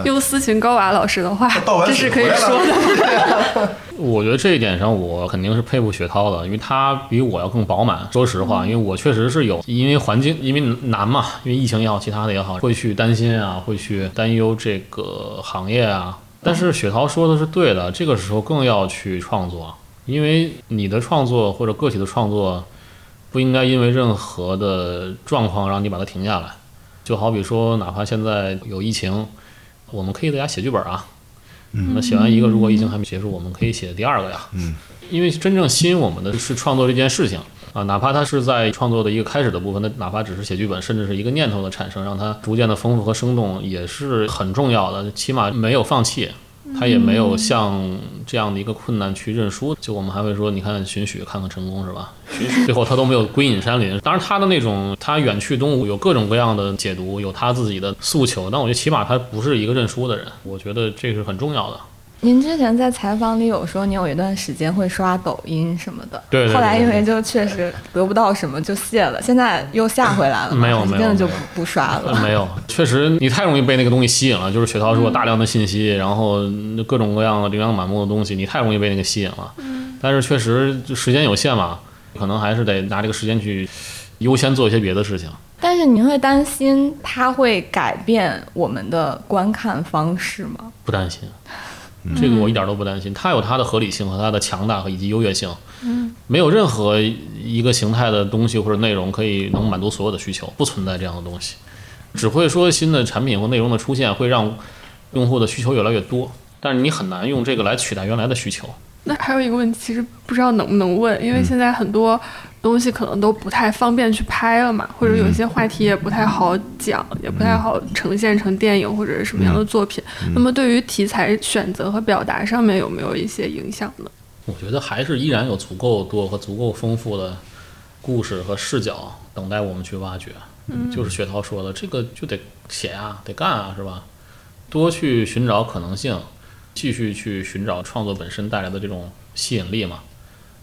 用斯琴高娃老师的话，这是可以说的。我觉得这一点上，我肯定是佩服雪涛的，因为他比我要更饱满。说实话，因为我确实是有，因为环境，因为难嘛，因为疫情也好，其他的也好，会去担心啊，会去担忧这个行业啊。但是雪涛说的是对的，这个时候更要去创作，因为你的创作或者个体的创作，不应该因为任何的状况让你把它停下来。就好比说，哪怕现在有疫情，我们可以在家写剧本啊。那写完一个，如果疫情还没结束，我们可以写第二个呀。嗯，因为真正吸引我们的是创作这件事情啊，哪怕它是在创作的一个开始的部分，那哪怕只是写剧本，甚至是一个念头的产生，让它逐渐的丰富和生动，也是很重要的。起码没有放弃。他也没有像这样的一个困难去认输，就我们还会说，你看荀许看看成功是吧？寻许最后他都没有归隐山林，当然他的那种他远去东吴有各种各样的解读，有他自己的诉求，但我觉得起码他不是一个认输的人，我觉得这是很重要的。您之前在采访里有说，你有一段时间会刷抖音什么的，对对对后来因为就确实得不到什么就卸了，现在又下回来了，没有没有就不不刷了。没有，确实你太容易被那个东西吸引了。就是雪涛说大量的信息，然后各种各样的琳琅满目的东西，你太容易被那个吸引了。但是确实就时间有限嘛，可能还是得拿这个时间去优先做一些别的事情。但是您会担心它会改变我们的观看方式吗？不担心，这个我一点都不担心。它有它的合理性和它的强大和以及优越性。嗯，没有任何一个形态的东西或者内容可以能满足所有的需求，不存在这样的东西。只会说新的产品或内容的出现会让用户的需求越来越多，但是你很难用这个来取代原来的需求。那还有一个问题，其实不知道能不能问，因为现在很多东西可能都不太方便去拍了嘛，或者有些话题也不太好讲，也不太好呈现成电影或者是什么样的作品。那么对于题材选择和表达上面有没有一些影响呢？我觉得还是依然有足够多和足够丰富的故事和视角等待我们去挖掘。嗯，就是雪涛说的，这个就得写啊，得干啊，是吧？多去寻找可能性，继续去寻找创作本身带来的这种吸引力嘛。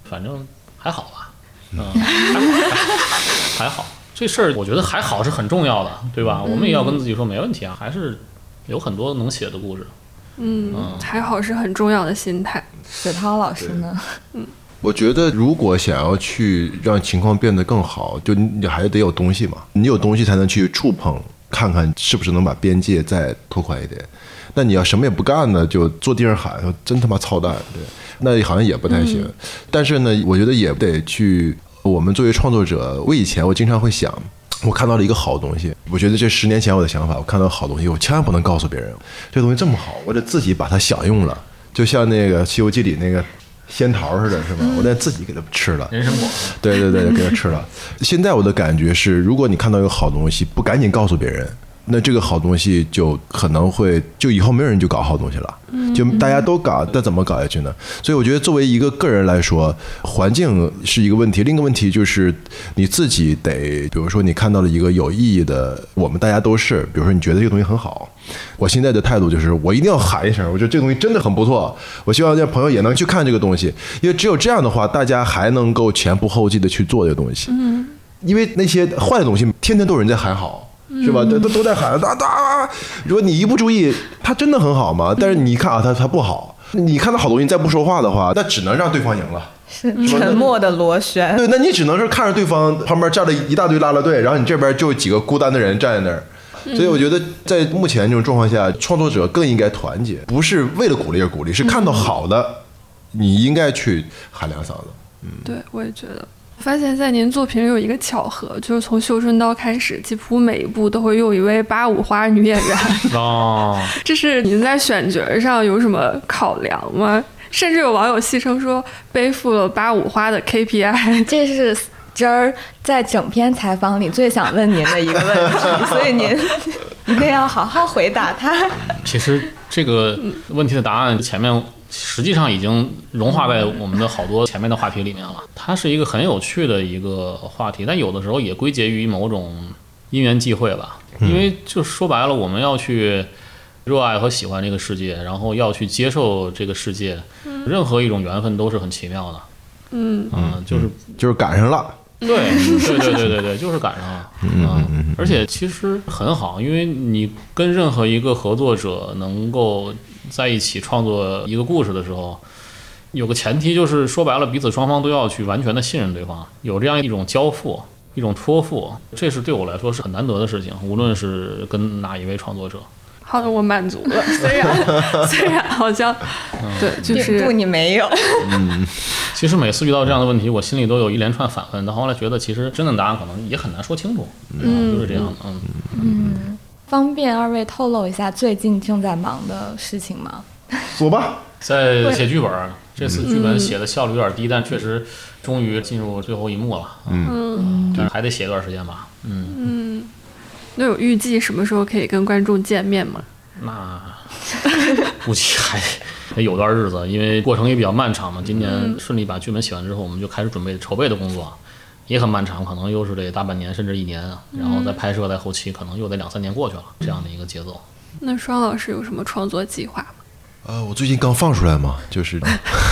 反正还好吧，嗯，还好，还好。这事儿我觉得还好是很重要的，对吧？我们也要跟自己说没问题啊，还是有很多能写的故事。嗯，还好是很重要的心态。雪涛老师呢？嗯我觉得如果想要去让情况变得更好，就你还得有东西嘛，你有东西才能去触碰，看看是不是能把边界再拓宽一点。那你要什么也不干呢，就坐地上喊，真他妈操蛋，对，那好像也不太行。但是呢，我觉得也得去，我们作为创作者，我以前我经常会想。我看到了一个好东西，我觉得这十年前我的想法，我看到好东西，我千万不能告诉别人，这东西这么好，我得自己把它享用了，就像那个《西游记》里那个仙桃似的，是吧？我得自己给它吃了。人参果，对对对，给它吃了。现在我的感觉是，如果你看到一个好东西，不赶紧告诉别人，那这个好东西就可能会，就以后没有人就搞好东西了，就大家都搞，那怎么搞下去呢？所以我觉得，作为一个个人来说，环境是一个问题，另一个问题就是你自己得，比如说你看到了一个有意义的，我们大家都是，比如说你觉得这个东西很好，我现在的态度就是，我一定要喊一声，我觉得这个东西真的很不错，我希望让朋友也能去看这个东西，因为只有这样的话，大家还能够前仆后继的去做这个东西。嗯，因为那些坏的东西，天天都有人在喊好。是吧？都都都在喊哒哒。如果你一不注意，它真的很好吗？但是你一看啊，它它不好。你看到好东西再不说话的话，那只能让对方赢了。是沉默的螺旋。对，那你只能是看着对方旁边站了一大堆拉拉队，然后你这边就几个孤单的人站在那儿。所以我觉得，在目前这种状况下，创作者更应该团结，不是为了鼓励而鼓励，是看到好的，你应该去喊两嗓子。嗯，对，我也觉得。发现，在您作品里有一个巧合，就是从《绣春刀》开始，几乎每一部都会用一位八五花女演员。哦，这是您在选角上有什么考量吗？甚至有网友戏称说，背负了八五花的 KPI。这是今儿在整篇采访里最想问您的一个问题，所以您一定要好好回答他。其实这个问题的答案前面。实际上已经融化在我们的好多前面的话题里面了。它是一个很有趣的一个话题，但有的时候也归结于某种因缘际会吧。因为就说白了，我们要去热爱和喜欢这个世界，然后要去接受这个世界，任何一种缘分都是很奇妙的。嗯嗯，就是就是赶上了。对对对对对对，就是赶上了。嗯，而且其实很好，因为你跟任何一个合作者能够。在一起创作一个故事的时候，有个前提就是说白了，彼此双方都要去完全的信任对方，有这样一种交付、一种托付，这是对我来说是很难得的事情。无论是跟哪一位创作者，好的，我满足了。虽然 虽然好像对，就是不你没有。嗯，其实每次遇到这样的问题，我心里都有一连串反问，但后来觉得其实真的答案可能也很难说清楚。嗯，就是这样的。嗯嗯。方便二位透露一下最近正在忙的事情吗？说吧，在写剧本，这次剧本写的效率有点低，但确实终于进入最后一幕了。嗯，但是还得写一段时间吧。嗯嗯，那有预计什么时候可以跟观众见面吗？那估计还得有段日子，因为过程也比较漫长嘛。今年顺利把剧本写完之后，我们就开始准备筹备的工作。也很漫长，可能又是得大半年甚至一年，然后再拍摄在后期，可能又得两三年过去了，这样的一个节奏。那双老师有什么创作计划吗？呃，我最近刚放出来嘛，就是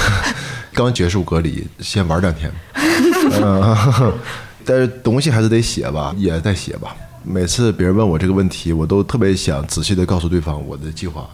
刚结束隔离，先玩两天。但是东西还是得写吧，也在写吧。每次别人问我这个问题，我都特别想仔细的告诉对方我的计划。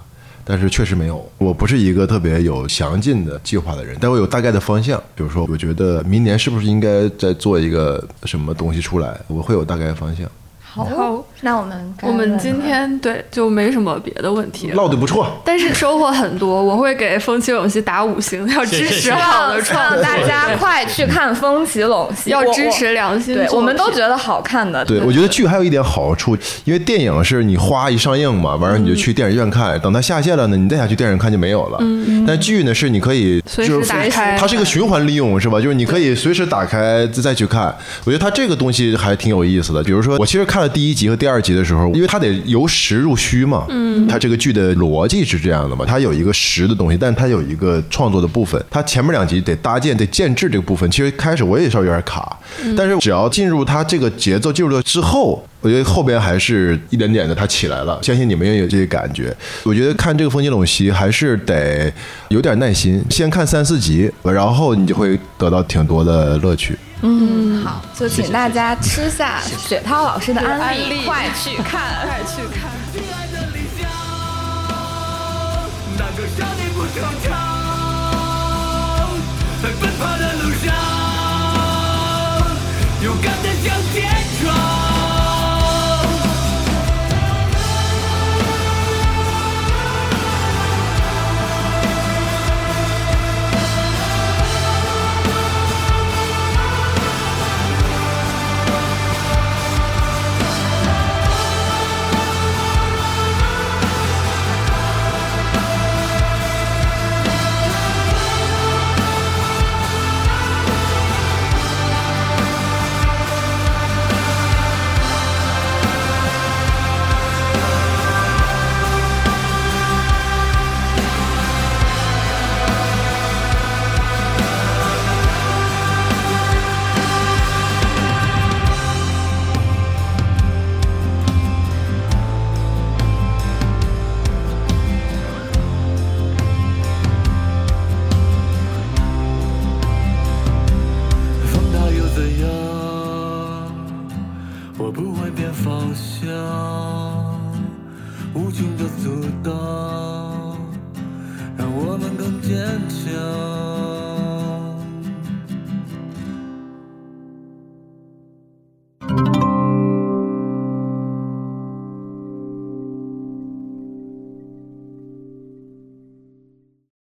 但是确实没有，我不是一个特别有详尽的计划的人，但我有大概的方向。比如说，我觉得明年是不是应该再做一个什么东西出来，我会有大概的方向。好，那我们我们今天对就没什么别的问题，唠的不错，但是收获很多。我会给风起陇西打五星，要支持好的创作，大家快去看风起陇西，要支持良心。对，我们都觉得好看的。对，我觉得剧还有一点好处，因为电影是你花一上映嘛，完了你就去电影院看，等它下线了呢，你再想去电影看就没有了。嗯，但剧呢是你可以随时打开，它是一个循环利用，是吧？就是你可以随时打开再再去看。我觉得它这个东西还挺有意思的。比如说，我其实看了第一集和第二。集的时候，因为它得由实入虚嘛，嗯，它这个剧的逻辑是这样的嘛，它有一个实的东西，但它有一个创作的部分，它前面两集得搭建、得建制这个部分，其实开始我也稍微有点卡，但是只要进入它这个节奏进入了之后，我觉得后边还是一点点的，它起来了，相信你们也有这些感觉。我觉得看这个《风起陇西》还是得有点耐心，先看三四集，然后你就会得到挺多的乐趣。嗯，好，就请大家吃下雪涛老师的安利，快去看，快去看。